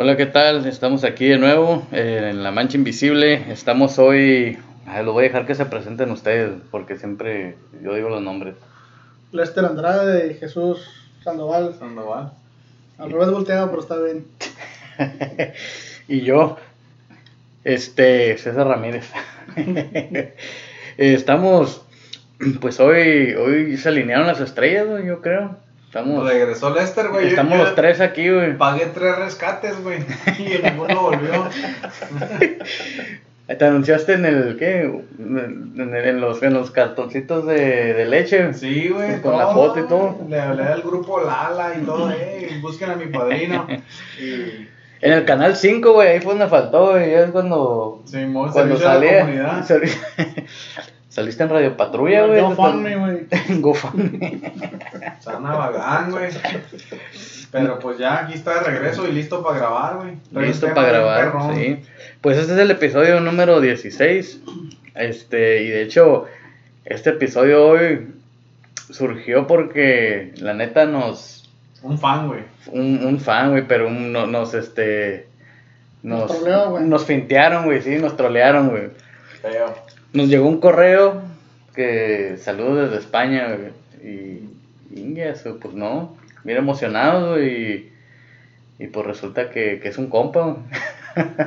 Hola, ¿qué tal? Estamos aquí de nuevo eh, en La Mancha Invisible. Estamos hoy. Ay, lo voy a dejar que se presenten ustedes, porque siempre yo digo los nombres. Lester Andrade y Jesús Sandoval. Sandoval. Al revés volteado, pero está bien. y yo, este, César Ramírez. Estamos, pues hoy, hoy se alinearon las estrellas, yo creo. Estamos, Regresó Lester, güey. Estamos yo los tres aquí, güey. Pagué tres rescates, güey. Y ninguno volvió. Te anunciaste en el, ¿qué? En, en- en los, en los cartoncitos de, de leche. Sí, güey. Con la foto y todo. Le hablé al grupo Lala y todo, eh. Busquen a mi padrino. Y. En el canal 5, güey, ahí fue donde faltó, güey. Es cuando, Simón, cuando salía. Saliste en Radio Patrulla, güey. GoFundMe, güey. GoFundMe. Sana Bagán, güey. Pero pues ya aquí está de regreso y listo para grabar, güey. Listo para grabar, sí. Pues este es el episodio número 16. Este, y de hecho, este episodio hoy surgió porque la neta nos. Un fan, güey. Un, un fan, güey, pero un- no- nos, este. Nos, Nos troleó, güey. nos fintearon, güey, sí, nos trolearon, güey. Feo. Nos llegó un correo que saludos desde España. Y, eso, pues no, bien emocionado. Y, y pues resulta que, que es un compa.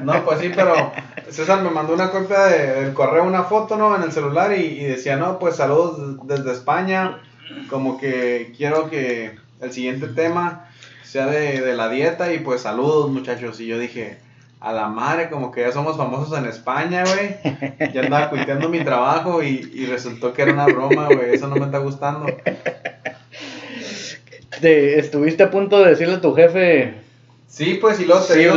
No, pues sí, pero César me mandó una copia de- del correo, una foto, ¿no? En el celular y, y decía, no, pues saludos desde España, como que quiero que el siguiente tema sea de, de la dieta y pues saludos muchachos. Y yo dije, a la madre, como que ya somos famosos en España, güey. Ya andaba cuiteando mi trabajo y, y resultó que era una broma, güey. Eso no me está gustando. Te- estuviste a punto de decirle a tu jefe, Sí, pues y luego te digo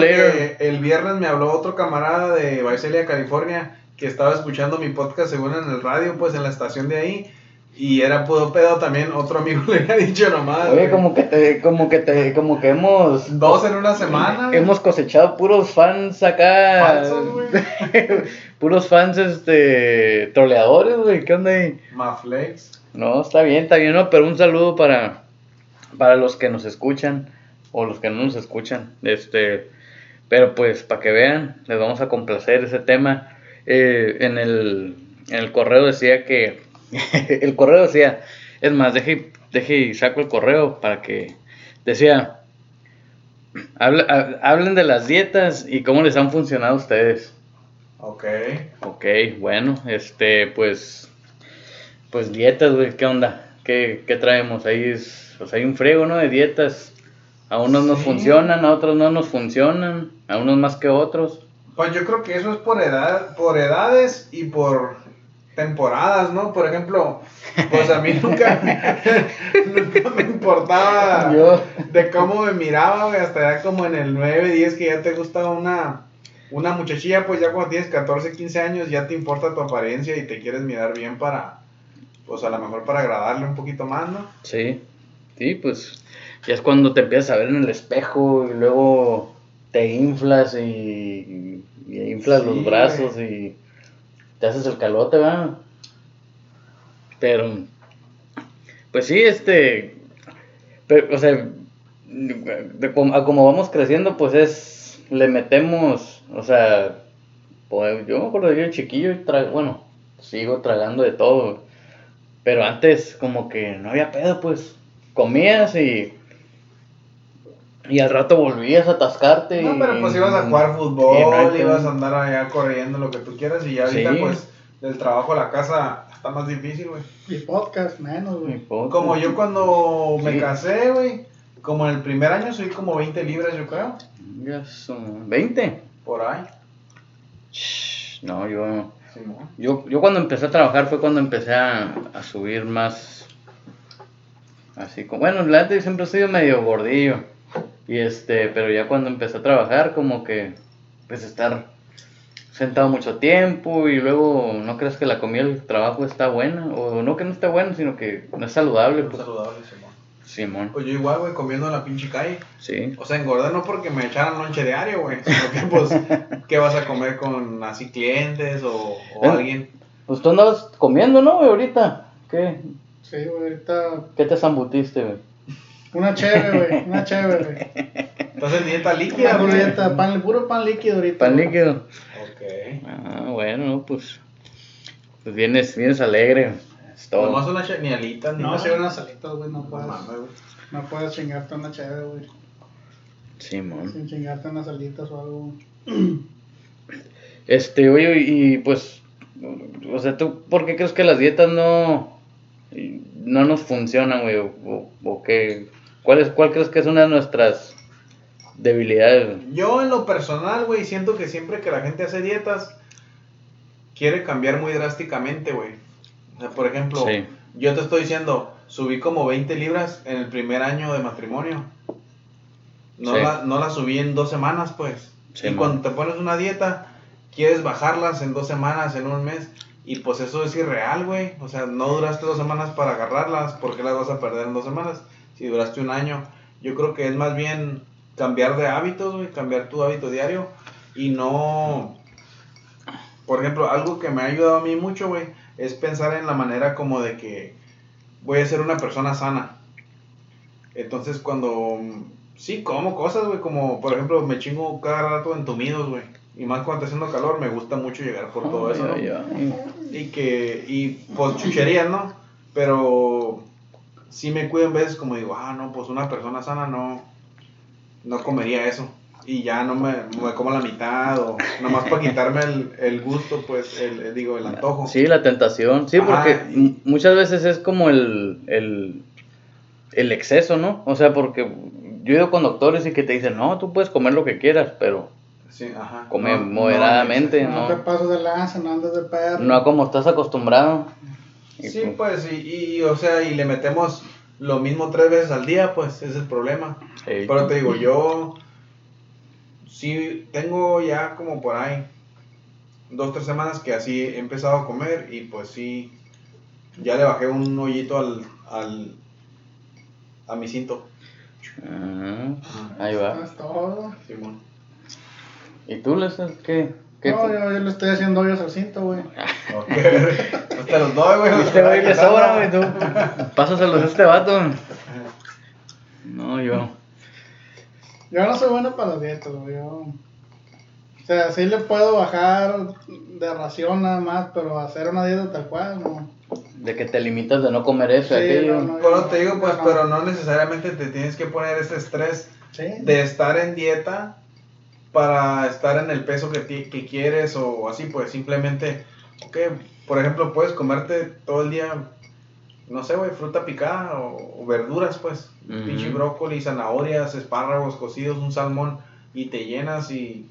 que el viernes me habló otro camarada de Visalia, California, que estaba escuchando mi podcast según en el radio, pues en la estación de ahí. Y era pudo pedo también, otro amigo le había dicho nomás. oye, güey. como que te, como que te, como que hemos, Dos en una semana. hemos cosechado puros fans acá, Falsos, güey. puros fans, este, troleadores, güey, ¿qué onda ahí? Maflex. No, está bien, está bien, ¿no? Pero un saludo para, para los que nos escuchan o los que no nos escuchan. Este, pero pues para que vean, les vamos a complacer ese tema. Eh, en, el, en el correo decía que, el correo decía, es más, deje, deje y saco el correo para que, decía, habla- ha- hablen de las dietas y cómo les han funcionado a ustedes. Ok. Ok, bueno, este, pues, pues dietas, güey, ¿qué onda? ¿Qué, qué traemos? Ahí es, pues hay un friego, ¿no? De dietas. A unos nos funcionan, a otros no nos funcionan, a unos más que otros. Pues yo creo que eso es por edad, por edades y por temporadas, ¿no? Por ejemplo, pues a mí nunca, nunca me importaba Yo- de cómo me miraba, güey, hasta ya como en el 9, 10 que ya te gusta una, una muchachilla, pues ya cuando tienes 14, 15 años ya te importa tu apariencia y te quieres mirar bien para, pues a lo mejor para agradarle un poquito más, ¿no? Sí, sí, pues ya es cuando te empiezas a ver en el espejo y luego te inflas y, y inflas Sí, los brazos y te haces el calote, ¿verdad? Pero, pues sí, este, pero, o sea, como, a como vamos creciendo, pues es, le metemos, o sea, pues, yo me acuerdo yo chiquillo, y tra- bueno, sigo tragando de todo, pero antes como que no había pedo, pues comías y y al rato volvías a atascarte. No, y- pero pues ibas a jugar y no fútbol, pedo. ibas a andar allá corriendo, lo que tú quieras, y ya ahorita Sí. pues del trabajo a la casa está más difícil, güey. Y podcast, menos, güey. Como yo cuando me casé, güey, como en el primer año subí como 20 libras, yo creo, Ya son 20. por ahí. Shh, No, yo, yo, yo cuando empecé a trabajar fue cuando empecé a, a subir más. Así como, bueno, yo siempre he sido medio gordillo. Y este, pero ya cuando empecé a trabajar, como que, pues estar sentado mucho tiempo y luego no crees que la comida del trabajo está buena. O no que no esté buena, sino que no es saludable. Muy Pues. saludable, Simón. Simón, Pues yo igual, güey, comiendo en la pinche calle. sí. O sea, engordar no porque me echaran lonche diario, güey, sino que pues, ¿qué vas a comer con así clientes o, o Eh. alguien? Pues tú andabas comiendo, ¿no, güey, ahorita? ¿Qué? Sí, güey, ahorita. ¿Qué te zambutiste, güey? Una chévere, güey. Una chévere, güey. Entonces dieta Una líquida. güey. dieta, pan, puro pan líquido ahorita. Pan güey. líquido. Ok. Ah, bueno, pues. Pues vienes, vienes alegre. Es todo. Nomás una cha- ni alitas, ni No, nada. si unas salitas, güey, no No puedes. No puedes chingarte una chévere, güey. Simón. Sin chingarte unas salitas o algo. Este, oye, y pues. O sea, ¿tú por qué crees que las dietas no. no nos funcionan, güey? O, o- o qué? ¿Cuál, es, ¿Cuál crees que es una de nuestras debilidades? Yo en lo personal, güey, siento que siempre que la gente hace dietas, quiere cambiar muy drásticamente, güey. O sea, por ejemplo, Sí. yo te estoy diciendo, subí como 20 libras en el primer año de matrimonio. No, Sí. la, no la subí en dos semanas, pues. Sí, y man. cuando te pones una dieta, quieres bajarlas en dos semanas, en un mes. Y pues eso es irreal, güey. O sea, no duraste dos semanas para agarrarlas. ¿Por qué las vas a perder en dos semanas? Si duraste un año. Yo creo que es más bien cambiar de hábitos, güey. Cambiar tu hábito diario. Y no... Por ejemplo, algo que me ha ayudado a mí mucho, güey, es pensar en la manera como de que voy a ser una persona sana. Entonces, cuando sí como cosas, güey, como por ejemplo, me chingo cada rato entumidos, güey. Y más cuando está haciendo calor, me gusta mucho llegar por todo eso. Y que, y pues chucherías, ¿no? Pero sí me cuido en veces como digo, ah, no, pues una persona sana no, no comería eso. Y ya no me, me como la mitad o nomás para quitarme el, el gusto, pues, el, el- digo, el antojo. Sí, la tentación. Sí, Ajá, porque y- muchas veces es como el, el, el exceso, ¿no? O sea, porque yo he ido con doctores y que te dicen, no, tú puedes comer lo que quieras, pero Sí, ajá. Come No, no, moderadamente. en No, no. te pases de lanza, no andes de perro. no como estás acostumbrado. Y Sí, pues, pues, y, y, o sea, y le metemos lo mismo tres veces al día, pues, ese es el problema. Pero te digo, yo sí tengo ya como por ahí dos, tres semanas que así he empezado a comer y pues sí, ya le bajé un hoyito al, al a mi cinto. Ah, ahí va. Es todo. Simón. ¿Y tú, les qué? qué No, yo, yo le estoy haciendo hoyos al cinto, güey. Ok, te los doy, güey. Este güey le sobra, güey, tú. Pásaselos a este vato. No, yo. Yo no soy bueno para las dietas, güey. Yo... O sea, sí le puedo bajar de ración nada más, pero hacer una dieta tal cual, no. De que te limitas de no comer eso Sí, aquello. no, no. Pero te digo, pues, No. pero no necesariamente te tienes que poner ese estrés Sí. de estar en dieta para estar en el peso que, que quieres o así, pues simplemente, ok, por ejemplo, puedes comerte todo el día, no sé, güey, fruta picada o, o verduras, pues, Ujú. pinche brócoli, zanahorias, espárragos cocidos, un salmón y te llenas y,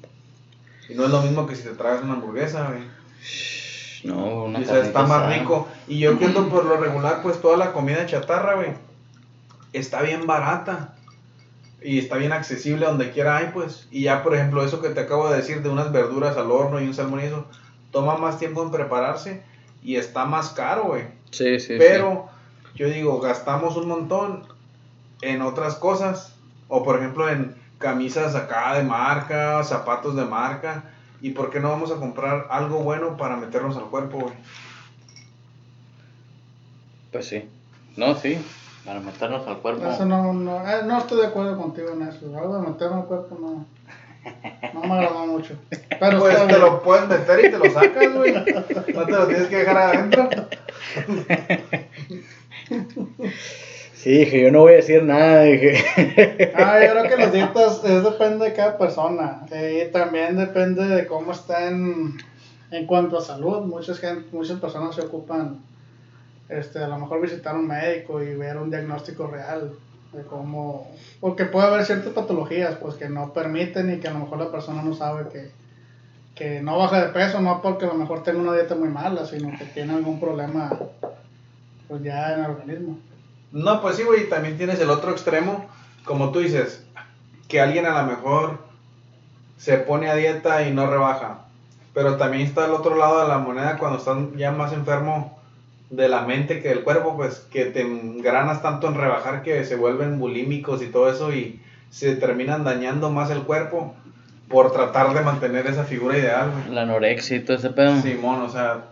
y no es lo mismo que si te tragas una hamburguesa, güey. No, una O sea, está más rico. Y yo que ando por lo regular, pues toda la comida chatarra, güey, está bien barata. Y está bien accesible donde quiera hay, pues. Y ya, por ejemplo, eso que te acabo de decir de unas verduras al horno y un salmón y eso, toma más tiempo en prepararse y está más caro, güey. Sí, sí, Pero yo digo, gastamos un montón en otras cosas. O por ejemplo en camisas acá de marca, zapatos de marca. ¿Y por qué no vamos a comprar algo bueno para meternos al cuerpo, güey? Pues sí. No, sí. Para meternos al cuerpo. Eso no, no, eh, no estoy de acuerdo contigo en eso. Algo de meterme al cuerpo no, no me agradó mucho. Pero Pues te bien. lo puedes meter y te lo sacas, güey. No te lo tienes que dejar adentro. Sí, dije, yo no voy a decir nada. Dije. Ah, yo creo que las dietas es, depende de cada persona. eh, y también depende de cómo estén en cuanto a salud. Muchas, gente, muchas personas se ocupan, este, a lo mejor visitar un médico y ver un diagnóstico real de cómo... Porque puede haber ciertas patologías pues que no permiten y que a lo mejor la persona no sabe que, que no baja de peso, no porque a lo mejor tenga una dieta muy mala, sino que tiene algún problema pues ya en el organismo. No, pues sí, güey. También tienes el otro extremo. Como tú dices, que alguien a lo mejor se pone a dieta y no rebaja. Pero también está el otro lado de la moneda cuando están ya más enfermo de la mente que del cuerpo, pues que te engranas tanto en rebajar que se vuelven bulímicos y todo eso y se terminan dañando más el cuerpo por tratar de mantener esa figura ideal, güey. La anorexia y todo ese pedo. Simón, o sea,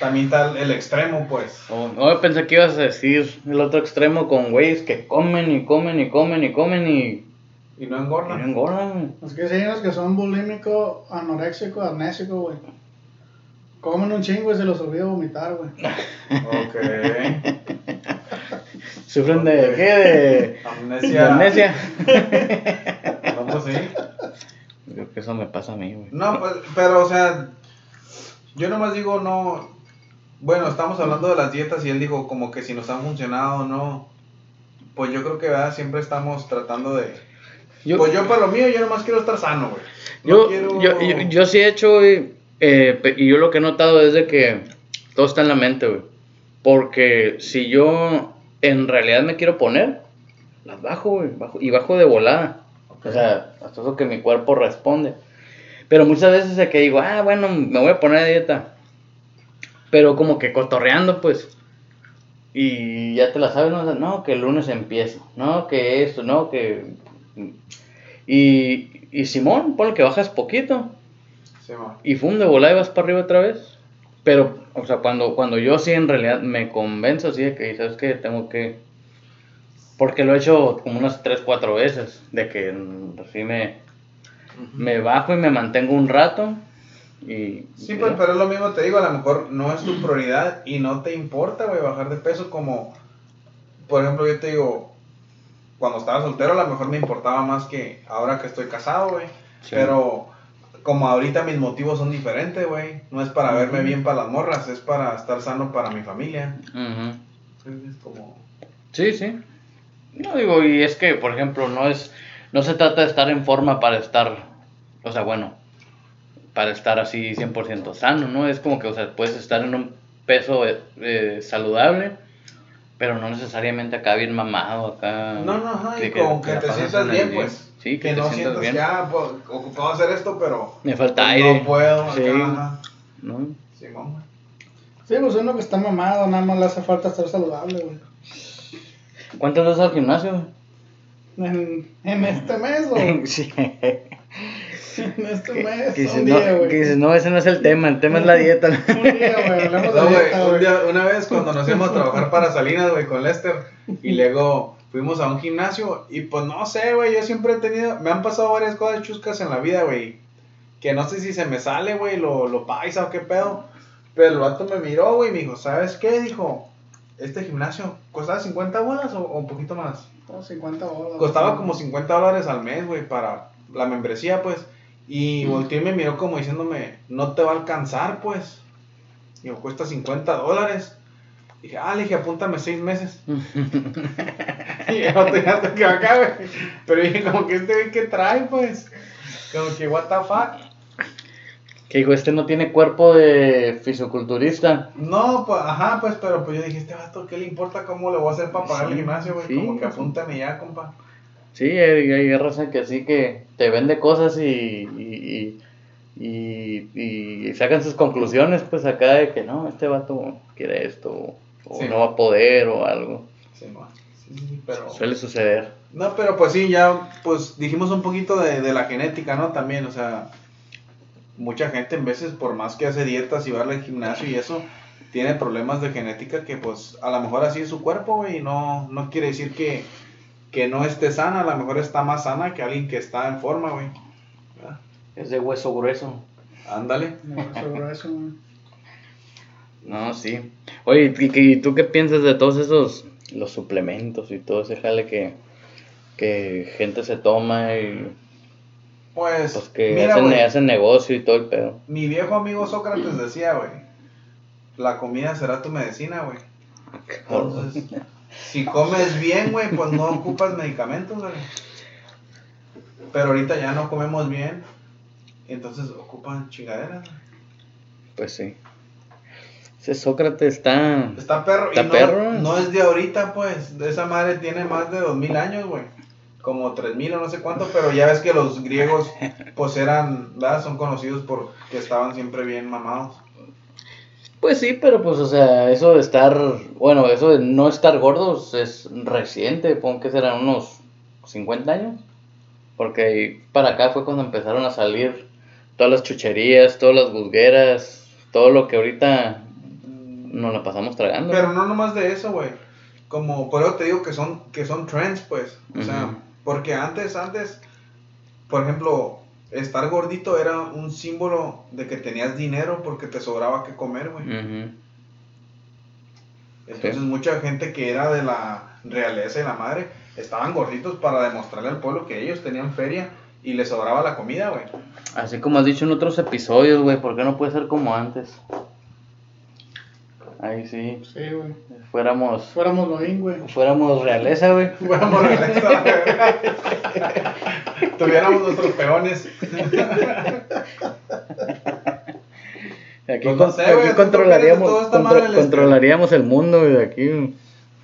también está el extremo, pues. Oh, oh, pensé que ibas a decir el otro extremo con güeyes que comen y comen y comen y comen y Y no Y no engorda. engordan, güey. Es que sí, hay unos que son bulímicos, que son bulímico, anoréxico, amnésico, güey. Comen un chingo y se los olvida vomitar, güey. Ok. ¿Sufren de qué? De, Amnesia. de amnesia. No, pues sí. Creo que eso me pasa a mí, güey. No, pues, pero, o sea, yo nomás digo, no. Bueno, estamos hablando de las dietas y él dijo como que si nos han funcionado o no. Pues yo creo que, ¿verdad? Siempre estamos tratando de. Yo, Pues yo, para lo mío, yo nomás quiero estar sano, güey. No yo, quiero- yo, yo, yo sí he hecho, güey, eh, y yo lo que he notado es de que todo está en la mente, güey. Porque si yo en realidad me quiero poner, las bajo, güey, bajo, y bajo de volada. O sea, hasta eso que mi cuerpo responde. Pero muchas veces es que digo, ah, bueno, me voy a poner a dieta. Pero como que cotorreando, pues. Y ya te la sabes, no, no que el lunes empiezo, no, que esto, no, que... Y, y Simón, ponle que bajas poquito. Sí. Y fum, de volada y vas para arriba otra vez. Pero, o sea, cuando, cuando yo sí en realidad me convenzo así de que, ¿sabes qué? Tengo que... Porque lo he hecho como unas 3, 4 veces. De que así me, me bajo y me mantengo un rato. Y... Sí, pues, pero es lo mismo, te digo, a lo mejor no es tu prioridad y no te importa, güey, bajar de peso como, por ejemplo, yo te digo, cuando estaba soltero a lo mejor me importaba más que ahora que estoy casado, güey. Sí. Pero como ahorita mis motivos son diferentes, güey. No es para verme bien para las morras, es para estar sano para mi familia. Ujú. Es como... Sí, sí. No digo, y es que, por ejemplo, no es, no se trata de estar en forma para estar, o sea, bueno, para estar así 100% sano, ¿no? Es como que, o sea, puedes estar en un peso eh, eh, saludable, pero no necesariamente acá bien mamado, acá. No, no, ajá, y que- como que te sientas bien, pues. Sí, que, que te no sientas sientas bien. que, ah, pues, ocupado hacer esto, pero... Me falta pues, aire. No puedo, Sí. acá. ¿no? Simón, güey. Sí, pues uno que está mamado, nada más le hace falta estar saludable, güey. ¿Cuántas veces al gimnasio? En, en este mes, o sí. en este Que, mes, que dices, un no, día, güey. que dices, no, ese no es el tema, el tema es la dieta. Un día, güey, No, güey, dieta, un güey. día- una vez cuando nos íbamos a trabajar para Salinas, güey, con Lester, y luego fuimos a un gimnasio, y pues no sé, güey, yo siempre he tenido, me han pasado varias cosas chuscas en la vida, güey, que no sé si se me sale, güey, lo, lo paisa o qué pedo, pero el vato me miró, güey, y me dijo, ¿sabes qué? Dijo, este gimnasio, ¿costaba 50 bolas o, o un poquito más? Como 50 bolas. Costaba como 50 dólares al mes, güey, para la membresía, pues. Y volteó y me miró como diciéndome, no te va a alcanzar, pues. Digo, cuesta 50 dólares. Dije, ah, le dije, apúntame seis meses. y yo te hasta que acá, güey. Pero dije, como que este güey que trae, pues. Como que, what the fuck. Que dijo, este no tiene cuerpo de fisiculturista. No, pues, ajá, pues, pero pues yo dije, este vato, ¿qué le importa cómo le voy a hacer para pagar el Sí, gimnasio, güey? sí, como que sí. apúntame ya, compa. Sí, hay, hay raza que así que te vende cosas y, y, y, y- y sacan sus conclusiones, pues acá de que no, este vato quiere esto, o Sí. no va a poder, o algo. Sí. Sí, pero... Suele suceder. No, pero pues sí, ya pues dijimos un poquito de, de la genética, ¿no? También, o sea, mucha gente en veces, por más que hace dietas y va al gimnasio y eso, tiene problemas de genética que pues a lo mejor así es su cuerpo, güey, y no, no quiere decir que, que no esté sana, a lo mejor está más sana que alguien que está en forma, güey. Es de hueso grueso. Ándale. Sobre eso, güey. No, sí. Oye, ¿y, tú qué piensas de todos esos, los suplementos y todo ese jale que, que gente se toma y Pues, pues que mira, hacen, hacen negocio y todo el pedo? mi viejo amigo Sócrates decía, güey, la comida será tu medicina, güey. Entonces, si comes bien, güey, pues no ocupas medicamentos, güey. Pero ahorita ya no comemos bien, entonces ocupan chingaderas. güey. Pues sí. Ese Sócrates está... Está perro, y Está no, perro. no es de ahorita, pues. De esa madre tiene más de dos mil años, güey. Como tres mil o no sé cuánto, pero ya ves que los griegos, pues eran, ¿verdad? Son conocidos por que estaban siempre bien mamados. Pues sí, pero pues, o sea, eso de estar, bueno, eso de no estar gordos es reciente, pongo que serán unos 50 años. Porque para acá fue cuando empezaron a salir todas las chucherías, todas las busgueras, todo lo que ahorita nos la pasamos tragando. Pero no nomás de eso, güey. Como, por eso te digo que son, que son trends, pues. O sea. Porque antes, antes, por ejemplo, estar gordito era un símbolo de que tenías dinero porque te sobraba que comer, güey. Entonces Sí. mucha gente que era de la realeza y la madre estaban gorditos para demostrarle al pueblo que ellos tenían feria y les sobraba la comida, güey. Así como has dicho en otros episodios, güey, ¿por qué no puede ser como antes? Ahí sí, Sí, güey. fuéramos, Fuéramos Godín, güey. fuéramos realeza, güey. Fuéramos realeza, güey. Tuviéramos nuestros peones. Aquí, Pues no sé, aquí ¿tú controlaríamos, contro- este? controlaríamos el mundo, güey, aquí.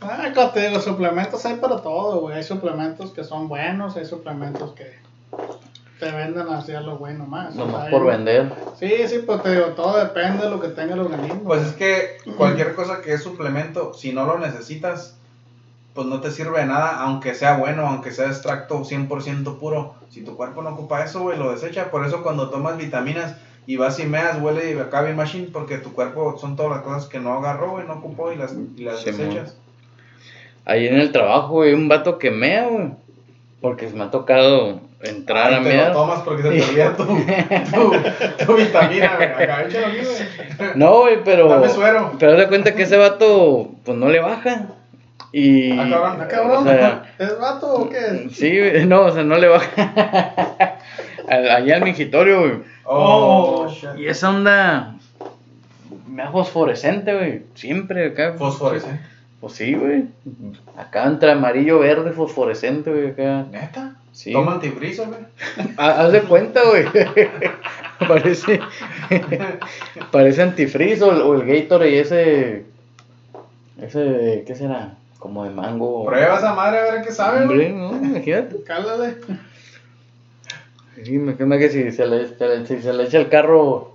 Ah, como te digo, suplementos hay para todo, güey. Hay suplementos que son buenos, hay suplementos que te venden así a lo bueno más. Nomás por vender. Sí, sí, pues te digo, todo depende de lo que tenga el organismo. Pues es que cualquier cosa que es suplemento, si no lo necesitas, pues no te sirve de nada, aunque sea bueno, aunque sea extracto 100% puro. Si tu cuerpo no ocupa eso, güey, lo desecha. Por eso cuando tomas vitaminas y vas y meas, huele y acá bien machine, porque tu cuerpo son todas las cosas que no agarró, güey, no ocupó y las, y las Sí, desechas. Ahí en el trabajo, güey, un vato que mea, güey. Porque me ha tocado entrar a Ahí te lo mear. tomas porque se te olvida tu, tu, tu vitamina, güey. Acá, échalo aquí, güey. No, güey, pero. Dame suero. Pero de cuenta que ese vato, pues no le baja. Y. Ah, cabrón, Ah, cabrón, o sea, ¿es vato o qué? sí, no, o sea, no le baja. Al- Allá al mingitorio, güey. Oh, Oh, shit. Y esa onda. Me da fosforescente, güey. Siempre acá. Fosforescente. Pues sí, güey. Acá entre amarillo, verde, fosforescente, güey. Acá. ¿Neta? Sí. Toma antifrizo, güey. Ha- Haz de cuenta, güey. parece. parece antifreeze o, el- o el Gatorade ese. Ese. ¿Qué será? Como de mango. Prueba esa madre a ver qué sabe, güey. Hombre, no, imagínate. Cálale. Sí, imagínate que si se, le, se le- si se le echa el carro.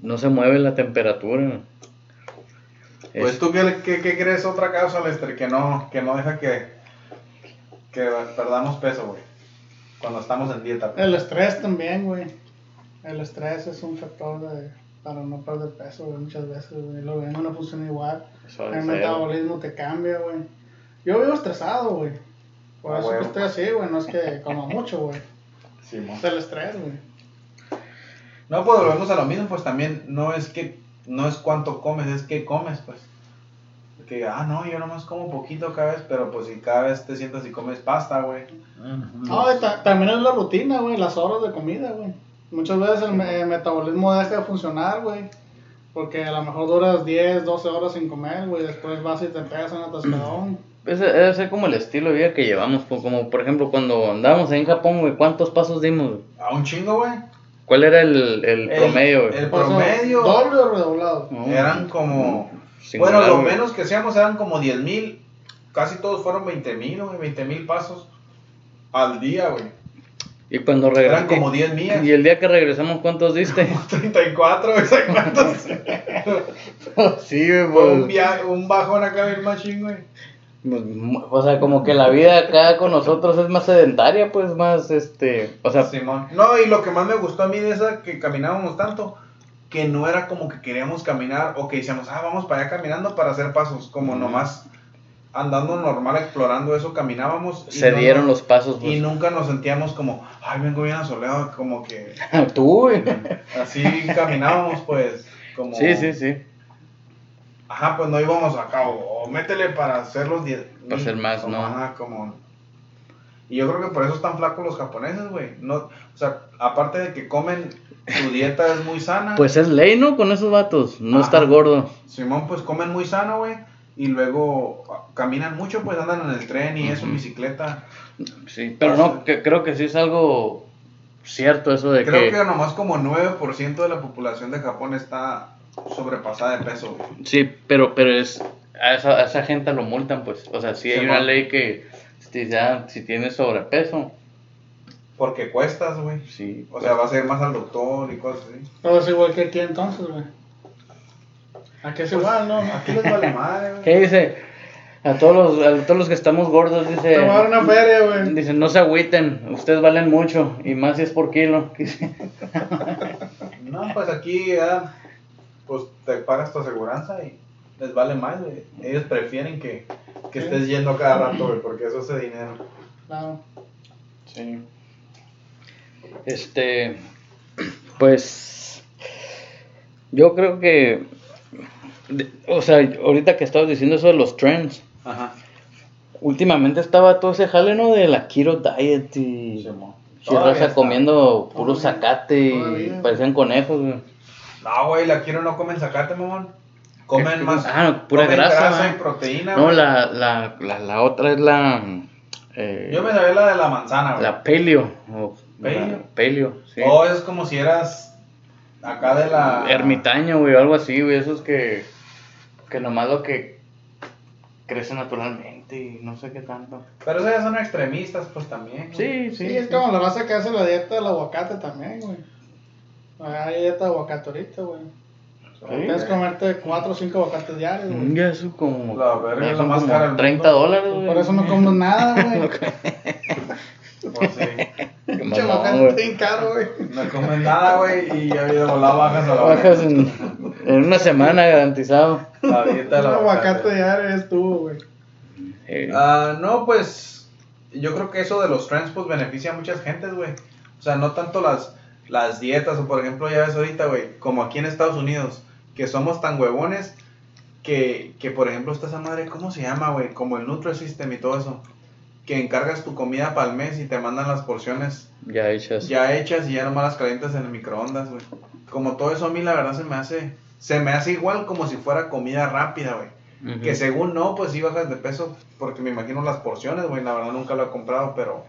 No se mueve la temperatura. Pues Es- tú qué, qué, qué crees otra causa, Lester, que no, que no deja que, que perdamos peso, güey. Cuando estamos en dieta. pues. El estrés también, güey. El estrés es un factor de, para no perder peso, güey, muchas veces, güey. Lo ven no funciona igual. Eso El metabolismo te cambia, güey. Yo vivo estresado, güey. Por eso que estoy así, güey. No es que coma mucho, güey. Simón. Es el estrés, güey. No, pues volvemos a lo mismo, pues también no es que, no es cuánto comes, es que comes, pues. Que, ah, no, yo nomás como poquito cada vez, pero pues si cada vez te sientas y comes pasta, güey. No, y ta- también es la rutina, güey. Las horas de comida, güey. Muchas veces el, me- el metabolismo deja de funcionar, güey. Porque a lo mejor duras 10, 12 horas sin comer, güey. Después vas y te pegas en atascadón. Ese debe ser como el estilo de vida que llevamos. Como por ejemplo, cuando andábamos en Japón, güey, ¿cuántos pasos dimos? A un chingo, güey. ¿Cuál era el, el El- promedio, güey? el- Paso promedio. Doble o redoblado. No, Eran como... singular, Bueno, lo güey. menos que hacíamos eran como 10 mil. Casi todos fueron 20 mil, güey. 20 mil pasos al día, güey. Y cuando Eran regresamos. como 10 millas. Y el día que regresamos, ¿cuántos diste? 34, exactos. sí, güey, Fue un, pues, via- un bajón acá bien machín, güey. Pues, O sea, como que la vida acá con nosotros es más sedentaria, pues más este. O sea, Simón. No, y lo que más me gustó a mí de esa que caminábamos tanto, que no era como que queríamos caminar o que decíamos, ah, vamos para allá caminando para hacer pasos, como nomás andando normal, explorando eso, caminábamos. y se no dieron los pasos. Y Pues. nunca nos sentíamos como, ay, vengo bien asoleado, como que Tú, así caminábamos, pues, como... Sí, sí, sí. Ajá, pues no íbamos acá, o, o métele para hacer los 10. Para hacer más, como, ¿no? Ajá, como... Y yo creo que por eso están flacos los japoneses, güey. No, o sea, aparte de que comen, su dieta es muy sana. Pues es ley, ¿no? Con esos vatos. No Ajá. estar gordo. Simón, pues comen muy sano, güey. Y luego ah, caminan mucho, pues andan en el tren y eso, en Ujú. bicicleta. Sí, pero no, que, creo que sí es algo cierto eso de Creo que... que nomás como 9% de la población de Japón está sobrepasada de peso. Sí, pero, pero es... A esa, a esa gente lo multan, pues. O sea, sí hay una ley que... Si, ya, si tienes sobrepeso, Porque cuestas, güey. sí. O sea, vas a ir más al doctor y cosas así. Todo es igual que aquí entonces, güey. Aquí es igual, ¿no? Aquí les vale madre, güey. ¿Qué dice? A todos los, a todos los que estamos gordos, dice... Dar una feria, güey. Dice, no se agüiten, ustedes valen mucho, y más si es por kilo. No, pues aquí ya, pues te pagas tu aseguranza y les vale más, güey. Ellos prefieren que, que estés yendo cada rato, güey, porque eso hace dinero. Claro. Sí. Este, pues, yo creo que, o sea, ahorita que estabas diciendo eso de los trends, Ajá. últimamente estaba todo ese jale, ¿no? De la keto diet y sí, raza comiendo puro zacate y parecían conejos, güey. No, güey, la quiero no comen zacate, mamón. Comen más. Ah, no, pura comen grasa, grasa y proteína. No, la, la, la, la otra es la, eh, Yo me sabía la de la manzana, güey. la paleo, o Paleo. la paleo, sí. O es como si eras acá de la. Ermitaño, güey, algo así, güey, esos que, que nomás lo que crece naturalmente y no sé qué tanto. Pero esos ya son extremistas, pues también. güey. Sí, sí. Sí, es como la raza que hace la dieta del aguacate también, güey. Hay dieta de aguacate ahorita, güey. Tienes que comerte 4 o 5 aguacates diarios, güey. Ya eso como, La verga, ya son lo más como caro del 30 mundo. dólares, güey. Por eso no comes nada, güey. Pues sí. Qué Pinche mamón, aguacate güey. está bien caro, güey. No comes nada, güey, y ya de volada bajas a la Bajas en, en una semana garantizado. La dieta Un del aguacate diario es tú, güey. Eh, Ah, no, pues yo creo que eso de los trends pues beneficia a muchas gentes, güey. O sea, no tanto las, las dietas o por ejemplo ya ves ahorita, güey, como aquí en Estados Unidos, que somos tan huevones que, que por ejemplo está esa madre, ¿cómo se llama, güey? Como el Nutrisystem y todo eso. Que encargas tu comida para el mes y te mandan las porciones ya hechas. ya hechas y ya nomás las calientas en el microondas, güey. Como todo eso a mí la verdad se me hace, se me hace igual como si fuera comida rápida, güey. Que según no, pues sí bajas de peso, porque me imagino las porciones, güey, la verdad nunca lo he comprado, pero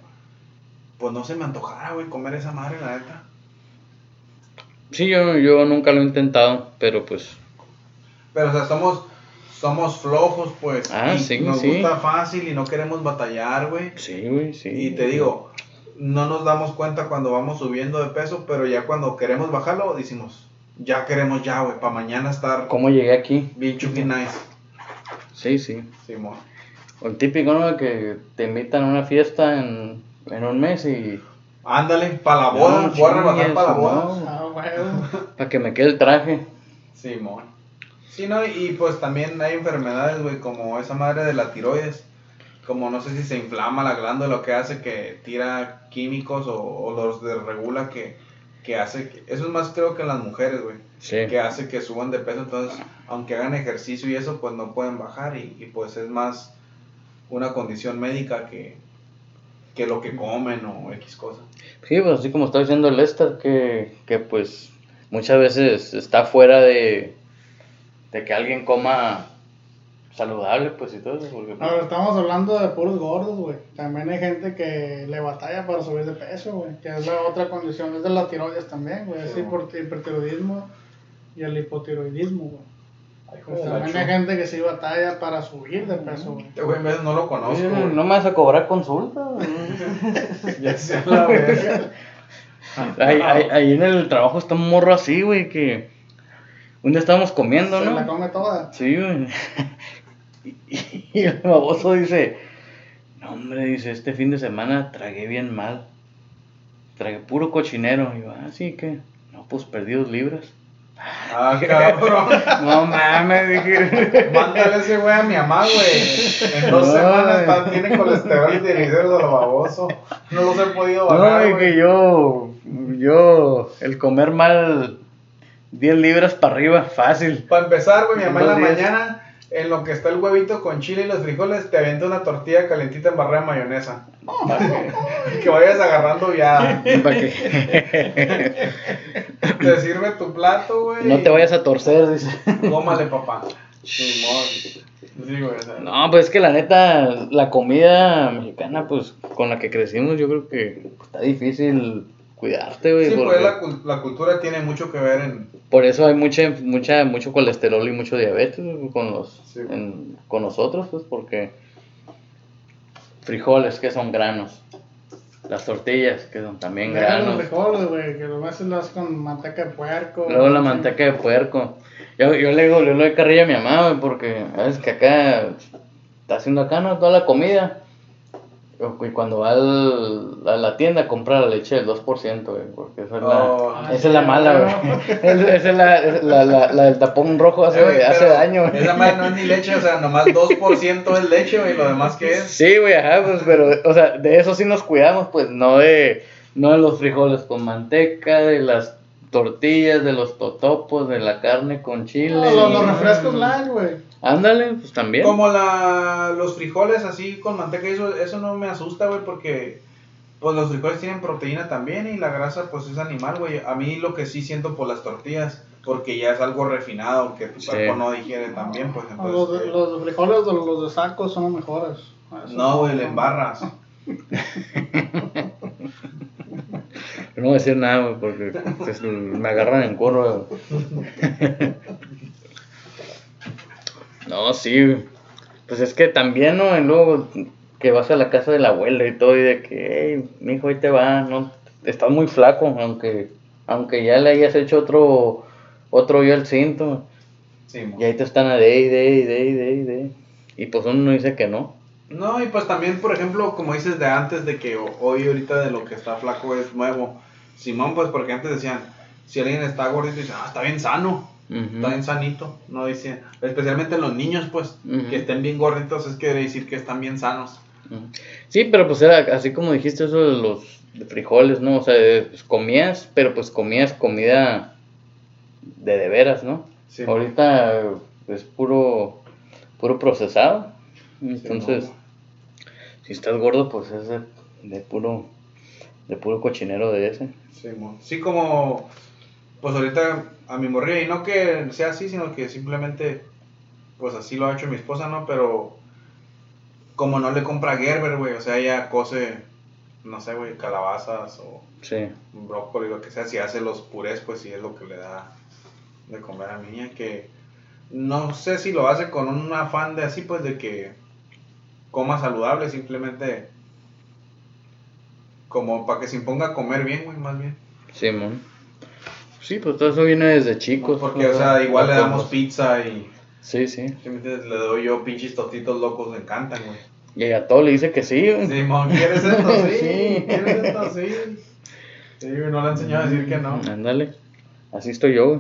pues no se me antojara, güey, comer esa madre, la neta. Sí, yo, yo nunca lo he intentado, pero pues Pero, o sea, somos, somos flojos, pues, Ah, y sí, nos sí. gusta fácil y no queremos batallar, güey. sí, güey, sí. Y te digo, no nos damos cuenta cuando vamos subiendo de peso, pero ya cuando queremos bajarlo, decimos, ya queremos ya, güey, para mañana estar ¿Cómo llegué aquí? bien chucky nice. Sí, sí. Simón. O el típico, ¿no? Que te invitan a una fiesta en, en un mes y Ándale, para la boda, No, voy a rebajar para la boda. no. Ah, para que me quede el traje. Simón. Sí, no, y pues también hay enfermedades, güey, como esa madre de la tiroides. Como no sé si se inflama la glándula, lo que hace que tira químicos o, o los desregula que, que hace. que- eso es más creo que en las mujeres, güey. Sí. Que hace que suban de peso. Entonces, aunque hagan ejercicio y eso, pues no pueden bajar. Y, y, pues es más una condición médica que, que lo que comen o X cosas. Sí, pues así como está diciendo Lester, que, que pues muchas veces está fuera de, de que alguien coma saludable, pues y todo eso. Porque, pues, Ahora estamos hablando de puros gordos, güey. También hay gente que le batalla para subir de peso, güey. Que es la otra condición, es de la tiroides también, güey. Es Sí, hiper- hipertiroidismo y el hipotiroidismo, güey. Pues también hay gente que sí batalla para subir de peso, güey. Este güey en vez no lo conozco. sí, no me vas a cobrar consulta. Ya sé la verga. ahí, ahí, ahí en el trabajo está un morro así, güey, que un día estábamos comiendo, Se ¿no? la come toda. Sí, güey. Y, y el baboso dice, no hombre, dice, este fin de semana tragué bien mal. Tragué puro cochinero. Y yo, ah, sí, ¿qué? No, pues perdí dos libras. Ah, cabrón. No mames, dije. Mándale ese güey a mi mamá, güey. En dos semanas tiene colesterol y triglicéridos lo baboso. No los he podido No, bajar, güey. que yo, yo, el comer mal 10 libras para arriba, fácil. Para empezar, güey, mi mamá en la días. mañana, en lo que está el huevito con chile y los frijoles, te avienta una tortilla calentita en barra de mayonesa. Para que, que vayas agarrando ya. Para que Te sirve tu plato, güey. no te vayas a torcer, dice. Cómale, papá. Simón. Sí, güey. o sea, No, pues es que la neta, la comida mexicana, pues con la que crecimos, yo creo que está difícil cuidarte, güey. Sí, porque pues la, cul- la cultura tiene mucho que ver en... Por eso hay mucha, mucha, mucho colesterol y mucho diabetes con los, Sí. en- con nosotros, pues porque frijoles que son granos, las tortillas que son también Deja los granos, frijoles, güey, que lo haces con manteca de puerco. luego la manteca de puerco. Yo, yo le digo, yo le doy carrilla a mi mamá, güey, porque es que acá está haciendo acá, ¿no? Toda la comida. Y cuando va al- a la tienda a comprar la leche del 2%, güey, porque esa es la, Oh. esa es la mala, güey. Esa esa es la, es la, la, la del tapón rojo hace, Eh, güey, hace daño, güey. Esa madre no es ni leche, o sea, nomás 2% es leche, güey, lo demás que es. Sí, güey, ajá, pues, pero, o sea, de eso sí nos cuidamos, pues, no de, no de los frijoles con manteca, de las tortillas, de los totopos, de la carne con chile. No, los, los refrescos light, güey. Ándale, pues también. Como la, los frijoles así con manteca, eso, eso no me asusta, güey, porque pues los frijoles tienen proteína también y la grasa pues es animal, güey. A mí lo que sí siento por las tortillas, porque ya es algo refinado que tu Sí. cuerpo no digiere también, pues Los, entonces... eh, los frijoles de los de saco son los mejores. Eso no, güey, le embarras. No voy a decir nada, güey, porque me agarran en curva. güey. No, sí. Pues es que también, ¿no? Y luego que vas a la casa de la abuela y todo, y de que, hey, mijo, ahí te va, ¿no? Estás muy flaco, aunque aunque ya le hayas hecho otro otro hoyo al cinto. Sí. Y ahí te están a de, de, de, y de, de. Y pues uno no dice que no. No, y pues también, por ejemplo, como dices de antes, de que ho- hoy ahorita de lo que está flaco es nuevo. Simón, pues porque antes decían, si alguien está gordito, dicen, ah, está bien sano, Está bien sanito. No dicen, especialmente los niños, pues, que estén bien gorditos, es quiere decir que están bien sanos. Sí, pero pues era así como dijiste eso de los de frijoles, ¿no? O sea, pues, comías, pero pues comías comida de de veras, ¿no? Sí, Ahorita es puro puro procesado. Entonces, mo. si estás gordo, pues es de, de puro de puro cochinero de ese. Sí. Sí, como, pues ahorita a mi morrilla, y no que sea así, sino que simplemente, pues así lo ha hecho mi esposa, ¿no? Pero como no le compra Gerber, güey, o sea, ella cose, no sé, güey, calabazas o Sí. brócoli, lo que sea, si hace los purés, pues sí es lo que le da de comer a mi niña, que no sé si lo hace con un afán de así, pues de que coma saludable, simplemente como para que se imponga a comer bien, güey, más bien. Simón. Sí, pues todo eso viene desde chicos. Porque, o sea, igual le damos pizza y Sí, sí. ¿sí me entiendes? le doy yo pinches tostitos locos, le encantan, güey. Y a todo le dice que sí. güey. Simón, ¿quieres esto? Sí, Sí. ¿quieres esto? Sí. Sí, güey, no le he enseñado a decir que no. Ándale. Así estoy yo, güey.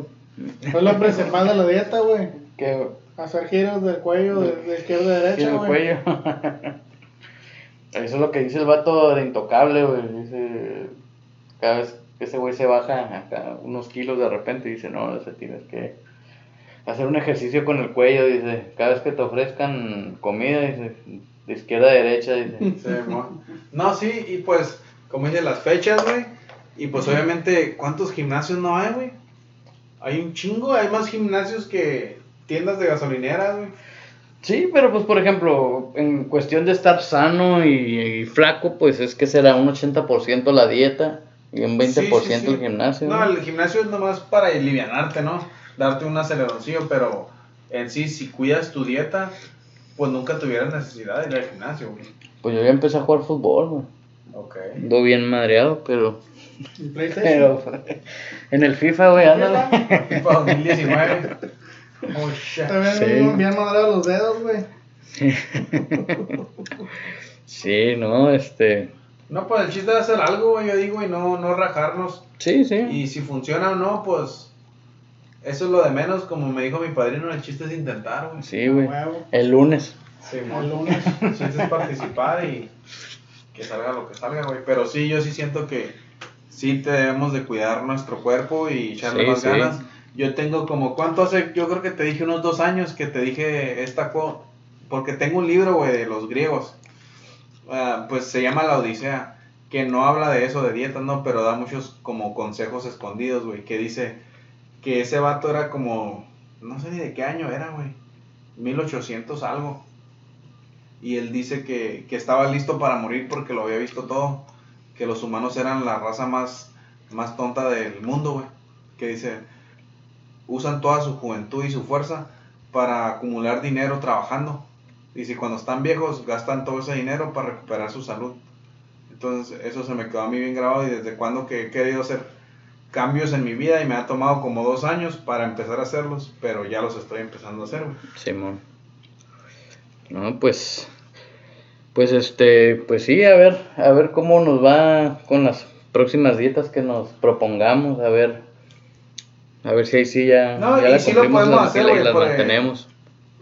Es lo principal de la dieta, güey. Que Hacer giros del cuello de, de izquierda a derecha, el güey. cuello. Eso es lo que dice el vato de Intocable, güey. Dice, cada vez que ese güey se baja acá unos kilos de repente, dice, no, ese tienes que hacer un ejercicio con el cuello, dice, cada vez que te ofrezcan comida, dice, de izquierda a derecha, dice. No, sí, y pues, como dice, las fechas, güey. Y pues obviamente, ¿cuántos gimnasios no hay, güey? Hay un chingo, hay más gimnasios que tiendas de gasolineras, güey. Sí, pero pues por ejemplo, en cuestión de estar sano y, y flaco, pues es que será un 80% la dieta y un 20% Sí, sí, sí. el gimnasio. No, el gimnasio es nomás para alivianarte, ¿no? Darte un aceleroncillo, pero en sí, si cuidas tu dieta, pues nunca tuvieras necesidad de ir al gimnasio, güey. Pues yo ya empecé a jugar fútbol, güey. Ok. Ando bien madreado, pero En PlayStation. Pero en el FIFA, güey, ándale. FIFA 2019. Oh, shit. Te ven Sí. bien, madrado los dedos, güey. Sí, no, este. No, pues el chiste es hacer algo, güey, yo digo, y no, no rajarnos. Sí, sí. Y si funciona o no, pues eso es lo de menos, como me dijo mi padrino, el chiste es intentar, güey. Sí, güey. El lunes. Sí, El lunes. El chiste es participar y que salga lo que salga, güey. Pero sí, yo sí siento que sí debemos de cuidar nuestro cuerpo y echarle Sí, más sí. ganas. Yo tengo como, ¿cuánto hace? Yo creo que te dije unos dos años que te dije esta co... Porque tengo un libro, güey, de los griegos. Ah, pues se llama La Odisea. Que no habla de eso, de dietas, no, pero da muchos como consejos escondidos, güey. Que dice que ese vato era como, no sé ni de qué año era, güey. 1800 algo. Y él dice que, que estaba listo para morir porque lo había visto todo. Que los humanos eran la raza más, más tonta del mundo, güey. Que dice, usan toda su juventud y su fuerza para acumular dinero trabajando. Y si cuando están viejos gastan todo ese dinero para recuperar su salud. Entonces eso se me quedó a mí bien grabado y desde cuando que he querido hacer cambios en mi vida y me ha tomado como dos años para empezar a hacerlos, pero ya los estoy empezando a hacer. Simón. No, pues. Pues este, pues sí, a ver, a ver cómo nos va con las próximas dietas que nos propongamos, a ver, a ver si ahí sí ya, No, ya y la sí lo podemos hacer, y güey, las mantenemos.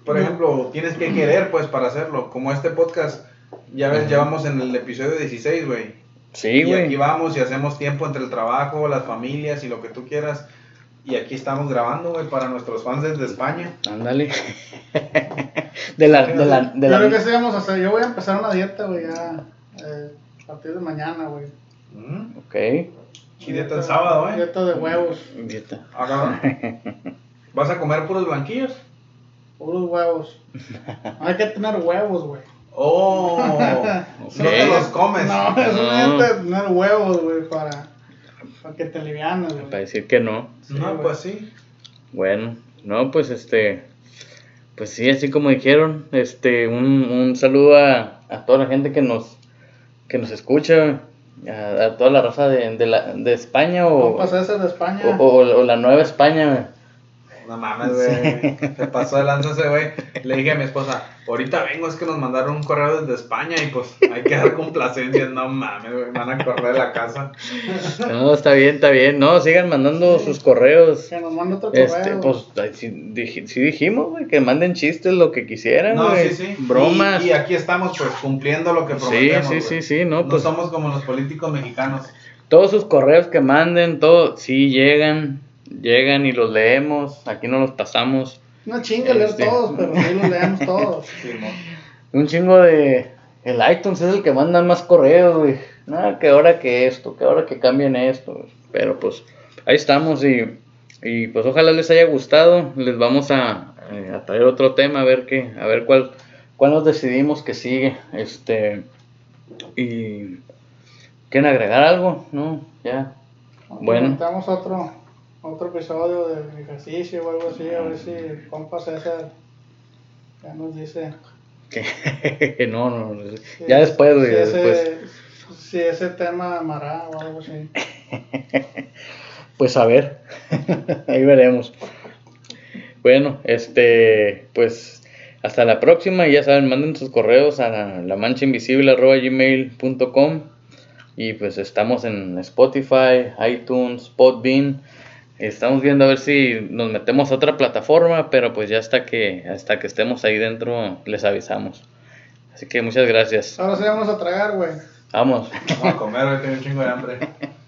Por ejemplo, tienes que querer, pues, para hacerlo. Como este podcast, ya ves, ya vamos en el episodio 16, güey. Sí, y aquí güey. vamos y hacemos tiempo entre el trabajo, las familias y lo que tú quieras. Y aquí estamos grabando, güey, para nuestros fans desde España. Ándale. de la, de la, de Yo la, creo que sí vamos a hacer. Yo voy a empezar una dieta, güey, ya. eh, a partir de mañana, güey. Mm. Ok. Y dieta el sábado, ¿eh? Dieta de huevos. Dieta. Cabrón. ¿Vas a comer puros blanquillos? Puros huevos. Hay que tener huevos, güey. Oh, no te los comes. No, es No. tener huevos, güey, para, para que te alivianes, güey. Para decir que no. No, pues sí. Bueno, no, pues este, pues sí, así como dijeron, este, un, un saludo a, a toda la gente que nos, que nos escucha, a, a toda la raza de, de, la, de España o, de España. o, o- o la nueva España. No mames, güey. Se pasó de lanza ese güey. Le dije a mi esposa, ahorita vengo, es que nos mandaron un correo desde España y pues hay que dar complacencias. No mames, güey. Van a correr de la casa. No, está bien, está bien. No, sigan mandando sus correos. Que nos mande otro correo. Este, pues sí, dij- sí dijimos, güey, que manden chistes, lo que quieran, No, güey. sí, sí. Bromas. Y, y aquí estamos, pues, cumpliendo lo que Sí, prometemos. sí, güey. sí, sí, no, pues- somos como los políticos mexicanos. Todos sus correos que manden, todo, sí llegan, llegan y los leemos. Aquí no los pasamos. No chingue leer Este. todos, pero sí los leemos todos. Sí. Un chingo de. El iTunes es el que manda más correos, güey. Nada, que ahora que esto, que ahora que cambien esto. güey. Pero pues ahí estamos y, y pues ojalá les haya gustado. Les vamos a, eh, a traer otro tema, a ver qué, a ver cuál, cuál nos decidimos que sigue. Este. Y. ¿Quieren agregar algo? No, ya. Bueno. Intentamos otro, otro episodio de ejercicio o algo así, a ver si el compa César ya nos dice. Que no, no, no, si- ya después, güey, si ya después. ese, si ese tema amará o algo así. Pues a ver, ahí veremos. Bueno, este, pues hasta la próxima. y Ya saben, manden sus correos a la, la manchainvisible.gmail.com y pues estamos en Spotify, iTunes, Podbean. Estamos viendo a ver si nos metemos a otra plataforma, pero pues ya hasta que hasta que estemos ahí dentro les avisamos. Así que muchas gracias. Ahora sí vamos a tragar, güey. Vamos. Vamos a comer, güey. Tengo un chingo de hambre.